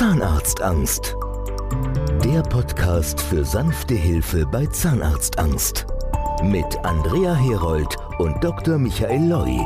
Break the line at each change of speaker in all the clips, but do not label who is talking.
Zahnarztangst. Der Podcast für sanfte Hilfe bei Zahnarztangst. Mit Andrea Herold und Dr. Michael Loi.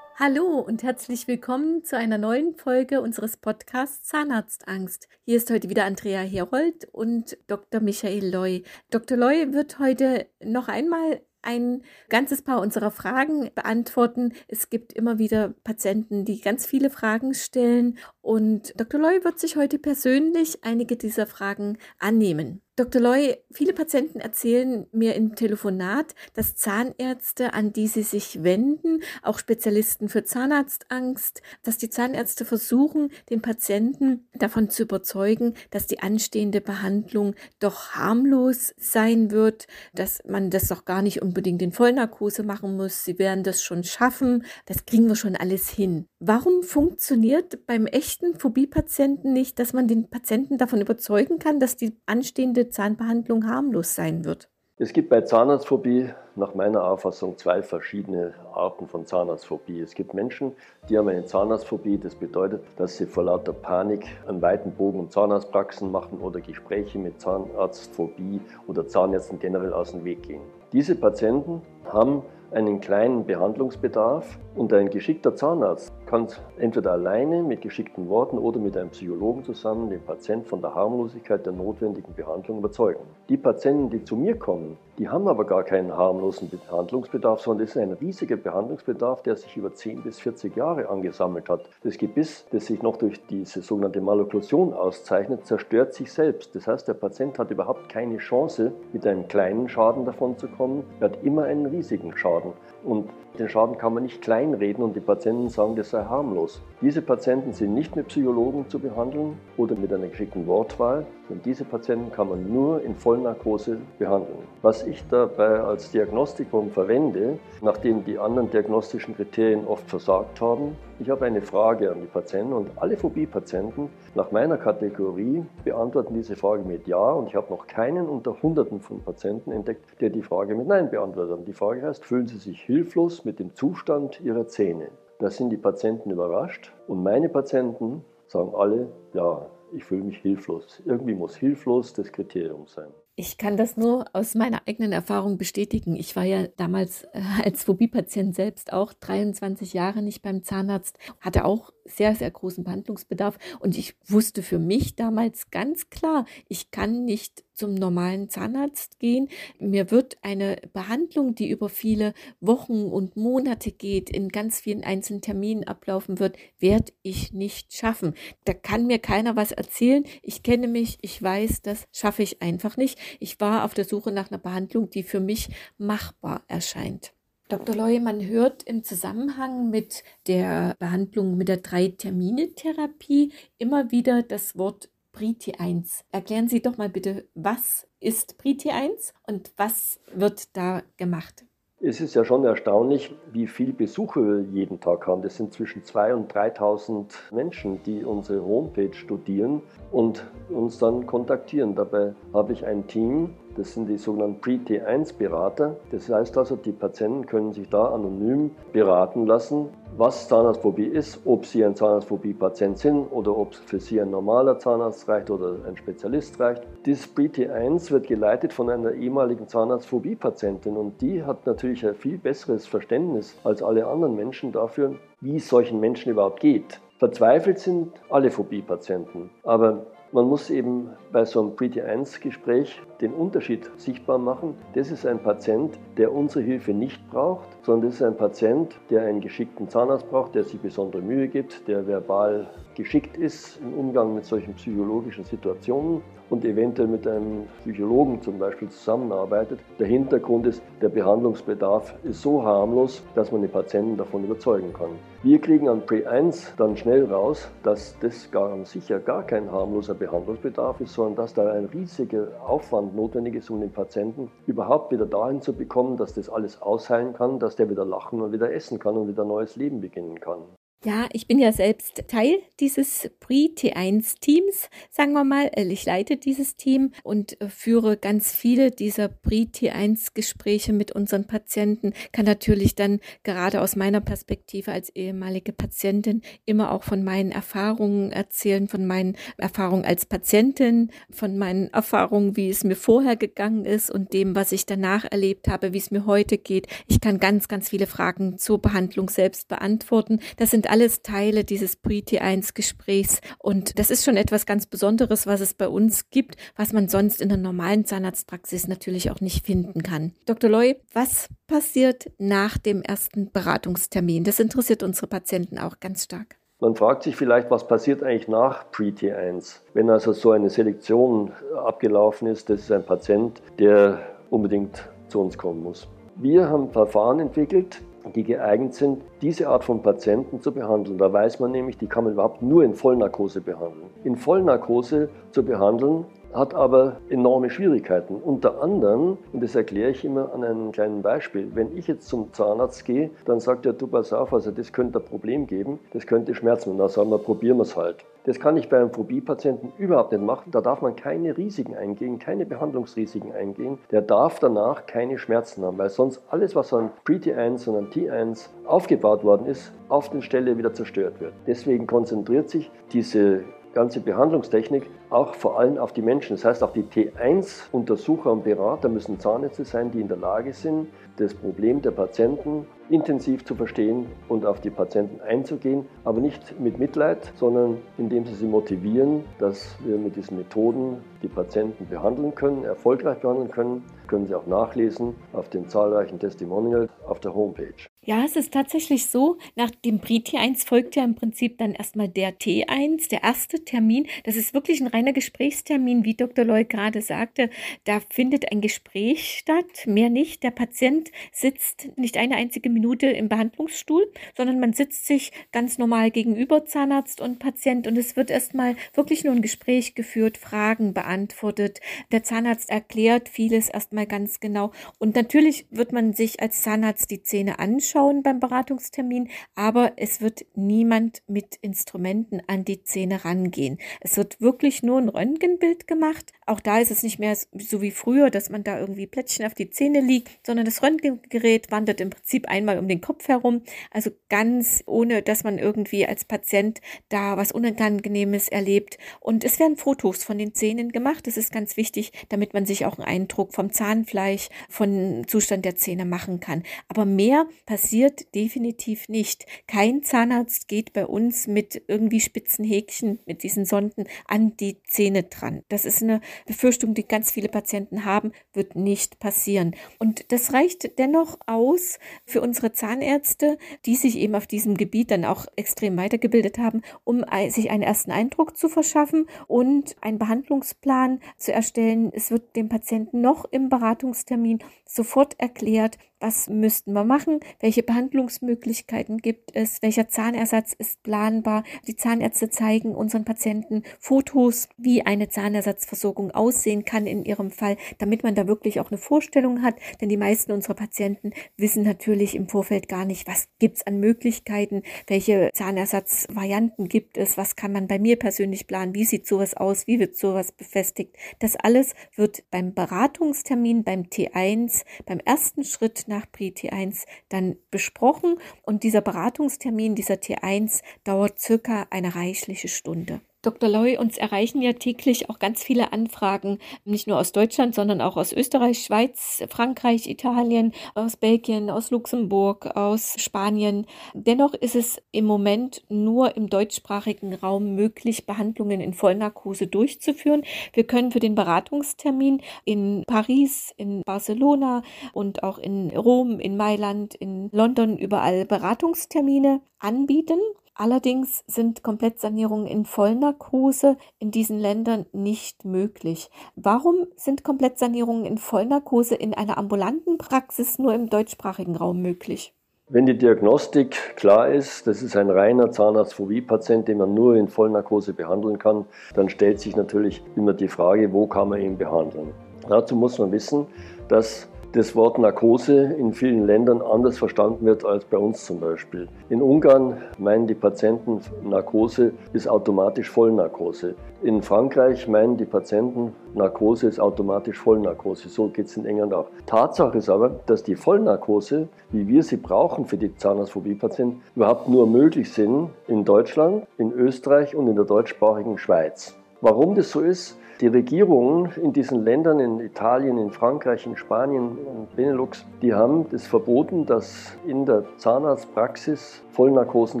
Hallo und herzlich willkommen zu einer neuen Folge unseres Podcasts Zahnarztangst. Hier ist heute wieder Andrea Herold und Dr. Michael Loy. Dr. Loy wird heute noch einmal ein ganzes paar unserer Fragen beantworten. Es gibt immer wieder Patienten, die ganz viele Fragen stellen und Dr. Loy wird sich heute persönlich einige dieser Fragen annehmen. Dr. Loy, viele Patienten erzählen mir im Telefonat, dass Zahnärzte, an die sie sich wenden, auch Spezialisten für Zahnarztangst, dass die Zahnärzte versuchen, den Patienten davon zu überzeugen, dass die anstehende Behandlung doch harmlos sein wird, dass man das doch gar nicht unbedingt in Vollnarkose machen muss. Sie werden das schon schaffen. Das kriegen wir schon alles hin. Warum funktioniert beim echten Phobie-Patienten nicht, dass man den Patienten davon überzeugen kann, dass die anstehende Zahnbehandlung harmlos sein wird?
Es gibt bei Zahnarztphobie nach meiner Auffassung zwei verschiedene Arten von Zahnarztphobie. Es gibt Menschen, die haben eine Zahnarztphobie. Das bedeutet, dass sie vor lauter Panik einen weiten Bogen um Zahnarztpraxen machen oder Gespräche mit Zahnarztphobie oder Zahnärzten generell aus dem Weg gehen. Diese Patienten haben einen kleinen Behandlungsbedarf und ein geschickter Zahnarzt kann entweder alleine mit geschickten Worten oder mit einem Psychologen zusammen den Patienten von der Harmlosigkeit der notwendigen Behandlung überzeugen. Die Patienten, die zu mir kommen, die haben aber gar keinen harmlosen Behandlungsbedarf, sondern es ist ein riesiger Behandlungsbedarf, der sich über 10 bis 40 Jahre angesammelt hat. Das Gebiss, das sich noch durch diese sogenannte Malokklusion auszeichnet, zerstört sich selbst. Das heißt, der Patient hat überhaupt keine Chance, mit einem kleinen Schaden davon zu kommen. Er hat immer einen riesigen Schaden. Und den Schaden kann man nicht kleinreden und die Patienten sagen, das sei harmlos. Diese Patienten sind nicht mit Psychologen zu behandeln oder mit einer geschickten Wortwahl, sondern diese Patienten kann man nur in Vollnarkose behandeln. Was ich dabei als Diagnostikum verwende, nachdem die anderen diagnostischen Kriterien oft versagt haben, ich habe eine Frage an die Patienten und alle Phobie-Patienten nach meiner Kategorie beantworten diese Frage mit Ja und ich habe noch keinen unter Hunderten von Patienten entdeckt, der die Frage mit Nein beantwortet hat. Die Frage heißt, fühlen Sie sich hilflos mit dem Zustand Ihrer Zähne? Da sind die Patienten überrascht und meine Patienten sagen alle, ja, ich fühle mich hilflos. Irgendwie muss hilflos das Kriterium sein.
Ich kann das nur aus meiner eigenen Erfahrung bestätigen. Ich war ja damals äh, als Phobie-Patient selbst auch 23 Jahre nicht beim Zahnarzt, hatte auch sehr, sehr großen Behandlungsbedarf und ich wusste für mich damals ganz klar, ich kann nicht zum normalen Zahnarzt gehen. Mir wird eine Behandlung, die über viele Wochen und Monate geht, in ganz vielen einzelnen Terminen ablaufen wird, werde ich nicht schaffen. Da kann mir keiner was erzählen. Ich kenne mich, ich weiß, das schaffe ich einfach nicht. Ich war auf der Suche nach einer Behandlung, die für mich machbar erscheint. Dr. Loy, man hört im Zusammenhang mit der Behandlung mit der Drei-Termine-Therapie immer wieder das Wort Briti 1. Erklären Sie doch mal bitte, was ist Briti 1 und was wird da gemacht?
Es ist ja schon erstaunlich, wie viel Besucher wir jeden Tag haben. Das sind zwischen 2.000 und 3.000 Menschen, die unsere Homepage studieren und uns dann kontaktieren. Dabei habe ich ein Team, das sind die sogenannten Pre-T1-Berater. Das heißt also, die Patienten können sich da anonym beraten lassen, was Zahnarztphobie ist, ob sie ein Zahnarztphobie-Patient sind oder ob es für sie ein normaler Zahnarzt reicht oder ein Spezialist reicht. Dieses Pre-T1 wird geleitet von einer ehemaligen Zahnarztphobie-Patientin und die hat natürlich ein viel besseres Verständnis als alle anderen Menschen dafür, wie es solchen Menschen überhaupt geht. Verzweifelt sind alle Phobie-Patienten, aber man muss eben bei so einem Pretty-1-Gespräch den Unterschied sichtbar machen. Das ist ein Patient, der unsere Hilfe nicht braucht, sondern das ist ein Patient, der einen geschickten Zahnarzt braucht, der sich besondere Mühe gibt, der verbal geschickt ist im Umgang mit solchen psychologischen Situationen und eventuell mit einem Psychologen zum Beispiel zusammenarbeitet. Der Hintergrund ist, der Behandlungsbedarf ist so harmlos, dass man den Patienten davon überzeugen kann. Wir kriegen an Pre1 dann schnell raus, dass das gar sicher gar kein harmloser Behandlungsbedarf ist, sondern dass da ein riesiger Aufwand notwendig ist, um den Patienten überhaupt wieder dahin zu bekommen, dass das alles ausheilen kann, dass der wieder lachen und wieder essen kann und wieder neues Leben beginnen kann.
Ja, ich bin ja selbst Teil dieses Pre-T1-Teams, sagen wir mal. Äh, ich leite dieses Team und äh, führe ganz viele dieser Pre-T1-Gespräche mit unseren Patienten. Kann natürlich dann gerade aus meiner Perspektive als ehemalige Patientin immer auch von meinen Erfahrungen erzählen, von meinen Erfahrungen als Patientin, von meinen Erfahrungen, wie es mir vorher gegangen ist und dem, was ich danach erlebt habe, wie es mir heute geht. Ich kann ganz, ganz viele Fragen zur Behandlung selbst beantworten. Das sind alles Teile dieses Pre-T1-Gesprächs. Und das ist schon etwas ganz Besonderes, was es bei uns gibt, was man sonst in der normalen Zahnarztpraxis natürlich auch nicht finden kann. Dr. Loy, was passiert nach dem ersten Beratungstermin? Das interessiert unsere Patienten auch ganz stark.
Man fragt sich vielleicht, was passiert eigentlich nach Pre-T1? Wenn also so eine Selektion abgelaufen ist, das ist ein Patient, der unbedingt zu uns kommen muss. Wir haben Verfahren entwickelt, die geeignet sind, diese Art von Patienten zu behandeln. Da weiß man nämlich, die kann man überhaupt nur in Vollnarkose behandeln. In Vollnarkose zu behandeln, hat aber enorme Schwierigkeiten. Unter anderem, und das erkläre ich immer an einem kleinen Beispiel, wenn ich jetzt zum Zahnarzt gehe, dann sagt er, du pass auf, also das könnte ein Problem geben, das könnte Schmerzen. Und dann sagen wir, probieren wir es halt. Das kann ich bei einem Phobie-Patienten überhaupt nicht machen. Da darf man keine Risiken eingehen, keine Behandlungsrisiken eingehen. Der darf danach keine Schmerzen haben, weil sonst alles, was an Pre-T1 und an T1 aufgebaut worden ist, auf der Stelle wieder zerstört wird. Deswegen konzentriert sich diese ganze Behandlungstechnik auch vor allem auf die Menschen. Das heißt, auch die T1-Untersucher und Berater müssen Zahnärzte sein, die in der Lage sind, das Problem der Patienten intensiv zu verstehen und auf die Patienten einzugehen, aber nicht mit Mitleid, sondern indem sie sie motivieren, dass wir mit diesen Methoden die Patienten behandeln können, erfolgreich behandeln können. Können Sie auch nachlesen auf den zahlreichen Testimonials auf der Homepage.
Ja, es ist tatsächlich so, nach dem Pre-T1 folgt ja im Prinzip dann erstmal der T1, der erste Termin. Das ist wirklich ein reiner Gesprächstermin, wie Dr. Loy gerade sagte. Da findet ein Gespräch statt, mehr nicht. Der Patient sitzt nicht eine einzige Minute im Behandlungsstuhl, sondern man sitzt sich ganz normal gegenüber Zahnarzt und Patient und es wird erstmal wirklich nur ein Gespräch geführt, Fragen beantwortet. Der Zahnarzt erklärt vieles erstmal ganz genau und natürlich wird man sich als Zahnarzt die Zähne anschauen anschauen beim Beratungstermin, aber es wird niemand mit Instrumenten an die Zähne rangehen. Es wird wirklich nur ein Röntgenbild gemacht. Auch da ist es nicht mehr so wie früher, dass man da irgendwie Plättchen auf die Zähne liegt, sondern das Röntgengerät wandert im Prinzip einmal um den Kopf herum. Also ganz ohne, dass man irgendwie als Patient da was Unangenehmes erlebt. Und es werden Fotos von den Zähnen gemacht. Das ist ganz wichtig, damit man sich auch einen Eindruck vom Zahnfleisch, von Zustand der Zähne machen kann. Aber mehr passiert passiert definitiv nicht. Kein Zahnarzt geht bei uns mit irgendwie spitzen Häkchen, mit diesen Sonden an die Zähne dran. Das ist eine Befürchtung, die ganz viele Patienten haben, wird nicht passieren. Und das reicht dennoch aus für unsere Zahnärzte, die sich eben auf diesem Gebiet dann auch extrem weitergebildet haben, um sich einen ersten Eindruck zu verschaffen und einen Behandlungsplan zu erstellen. Es wird dem Patienten noch im Beratungstermin sofort erklärt, was müssten wir machen, welche Behandlungsmöglichkeiten gibt es, welcher Zahnersatz ist planbar. Die Zahnärzte zeigen unseren Patienten Fotos, wie eine Zahnersatzversorgung aussehen kann in ihrem Fall, damit man da wirklich auch eine Vorstellung hat, denn die meisten unserer Patienten wissen natürlich im Vorfeld gar nicht, was gibt es an Möglichkeiten, welche Zahnersatzvarianten gibt es, was kann man bei mir persönlich planen, wie sieht sowas aus, wie wird sowas befestigt. Das alles wird beim Beratungstermin, beim T1, beim ersten Schritt nach Pre-T1 dann besprochen und dieser Beratungstermin, dieser T1, dauert circa eine reichliche Stunde. Dr. Loy, uns erreichen ja täglich auch ganz viele Anfragen, nicht nur aus Deutschland, sondern auch aus Österreich, Schweiz, Frankreich, Italien, aus Belgien, aus Luxemburg, aus Spanien. Dennoch ist es im Moment nur im deutschsprachigen Raum möglich, Behandlungen in Vollnarkose durchzuführen. Wir können für den Beratungstermin in Paris, in Barcelona und auch in Rom, in Mailand, in London überall Beratungstermine anbieten. Allerdings sind Komplettsanierungen in Vollnarkose in diesen Ländern nicht möglich. Warum sind Komplettsanierungen in Vollnarkose in einer ambulanten Praxis nur im deutschsprachigen Raum möglich?
Wenn die Diagnostik klar ist, das ist ein reiner Zahnarztphobie-Patient, den man nur in Vollnarkose behandeln kann, dann stellt sich natürlich immer die Frage, wo kann man ihn behandeln. Dazu muss man wissen, dass das Wort Narkose in vielen Ländern anders verstanden wird als bei uns zum Beispiel. In Ungarn meinen die Patienten, Narkose ist automatisch Vollnarkose. In Frankreich meinen die Patienten, Narkose ist automatisch Vollnarkose. So geht es in England auch. Tatsache ist aber, dass die Vollnarkose, wie wir sie brauchen für die Zahnarztphobie-Patienten, überhaupt nur möglich sind in Deutschland, in Österreich und in der deutschsprachigen Schweiz. Warum das so ist, die Regierungen in diesen Ländern, in Italien, in Frankreich, in Spanien, in Benelux, die haben das verboten, dass in der Zahnarztpraxis Vollnarkosen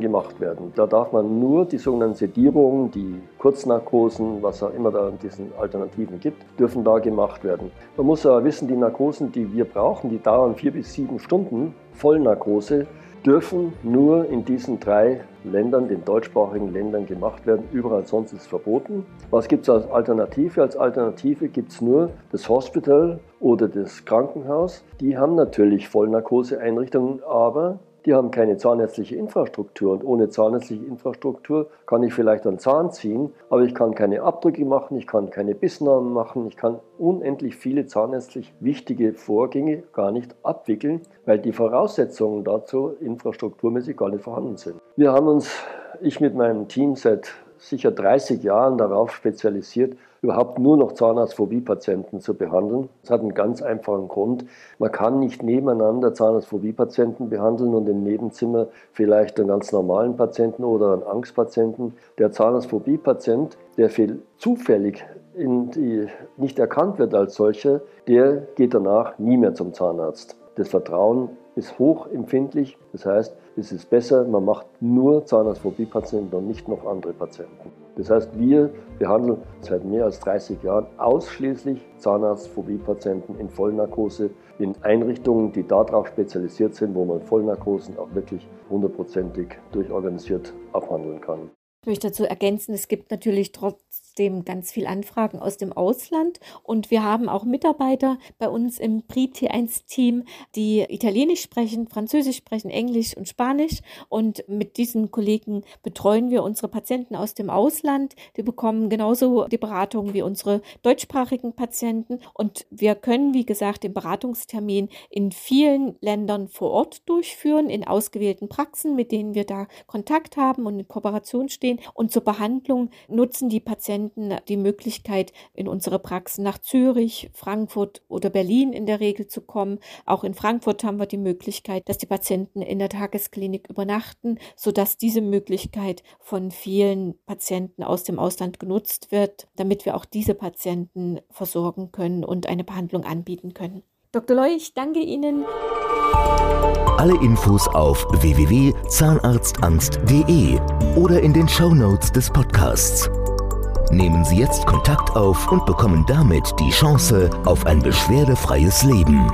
gemacht werden. Da darf man nur die sogenannten Sedierungen, die Kurznarkosen, was auch immer da in diesen Alternativen gibt, dürfen da gemacht werden. Man muss aber wissen, die Narkosen, die wir brauchen, die dauern vier bis sieben Stunden. Vollnarkose dürfen nur in diesen drei Ländern, den deutschsprachigen Ländern gemacht werden. Überall sonst ist es verboten. Was gibt es als Alternative? Als Alternative gibt es nur das Hospital oder das Krankenhaus. Die haben natürlich Vollnarkoseeinrichtungen, aber die haben keine zahnärztliche Infrastruktur und ohne zahnärztliche Infrastruktur kann ich vielleicht einen Zahn ziehen, aber ich kann keine Abdrücke machen, ich kann keine Bissnamen machen, ich kann unendlich viele zahnärztlich wichtige Vorgänge gar nicht abwickeln, weil die Voraussetzungen dazu infrastrukturmäßig gar nicht vorhanden sind. Wir haben uns, ich mit meinem Team seit sicher 30 Jahren darauf spezialisiert, überhaupt nur noch Zahnarztphobie-Patienten zu behandeln. Das hat einen ganz einfachen Grund. Man kann nicht nebeneinander Zahnarztphobie-Patienten behandeln und im Nebenzimmer vielleicht einen ganz normalen Patienten oder einen Angstpatienten. Der Zahnarztphobie-Patient, der viel zufällig die, nicht erkannt wird als solcher, der geht danach nie mehr zum Zahnarzt. Das Vertrauen ist hochempfindlich. Das heißt, es ist besser, man macht nur Zahnarztphobie-Patienten und nicht noch andere Patienten. Das heißt, wir behandeln seit mehr als 30 Jahren ausschließlich Zahnarztphobie-Patienten in Vollnarkose in Einrichtungen, die darauf spezialisiert sind, wo man Vollnarkosen auch wirklich hundertprozentig durchorganisiert abhandeln kann.
Ich möchte dazu ergänzen, es gibt natürlich trotzdem ganz viel Anfragen aus dem Ausland und wir haben auch Mitarbeiter bei uns im PRI-T1-Team, die Italienisch sprechen, Französisch sprechen, Englisch und Spanisch und mit diesen Kollegen betreuen wir unsere Patienten aus dem Ausland. Die bekommen genauso die Beratung wie unsere deutschsprachigen Patienten und wir können, wie gesagt, den Beratungstermin in vielen Ländern vor Ort durchführen, in ausgewählten Praxen, mit denen wir da Kontakt haben und in Kooperation stehen. Und zur Behandlung nutzen die Patienten die Möglichkeit, in unsere Praxen nach Zürich, Frankfurt oder Berlin in der Regel zu kommen. Auch in Frankfurt haben wir die Möglichkeit, dass die Patienten in der Tagesklinik übernachten, sodass diese Möglichkeit von vielen Patienten aus dem Ausland genutzt wird, damit wir auch diese Patienten versorgen können und eine Behandlung anbieten können. Dr. Loy, ich danke Ihnen.
Alle Infos auf www.zahnarztangst.de oder in den Show Notes des Podcasts. Nehmen Sie jetzt Kontakt auf und bekommen damit die Chance auf ein beschwerdefreies Leben.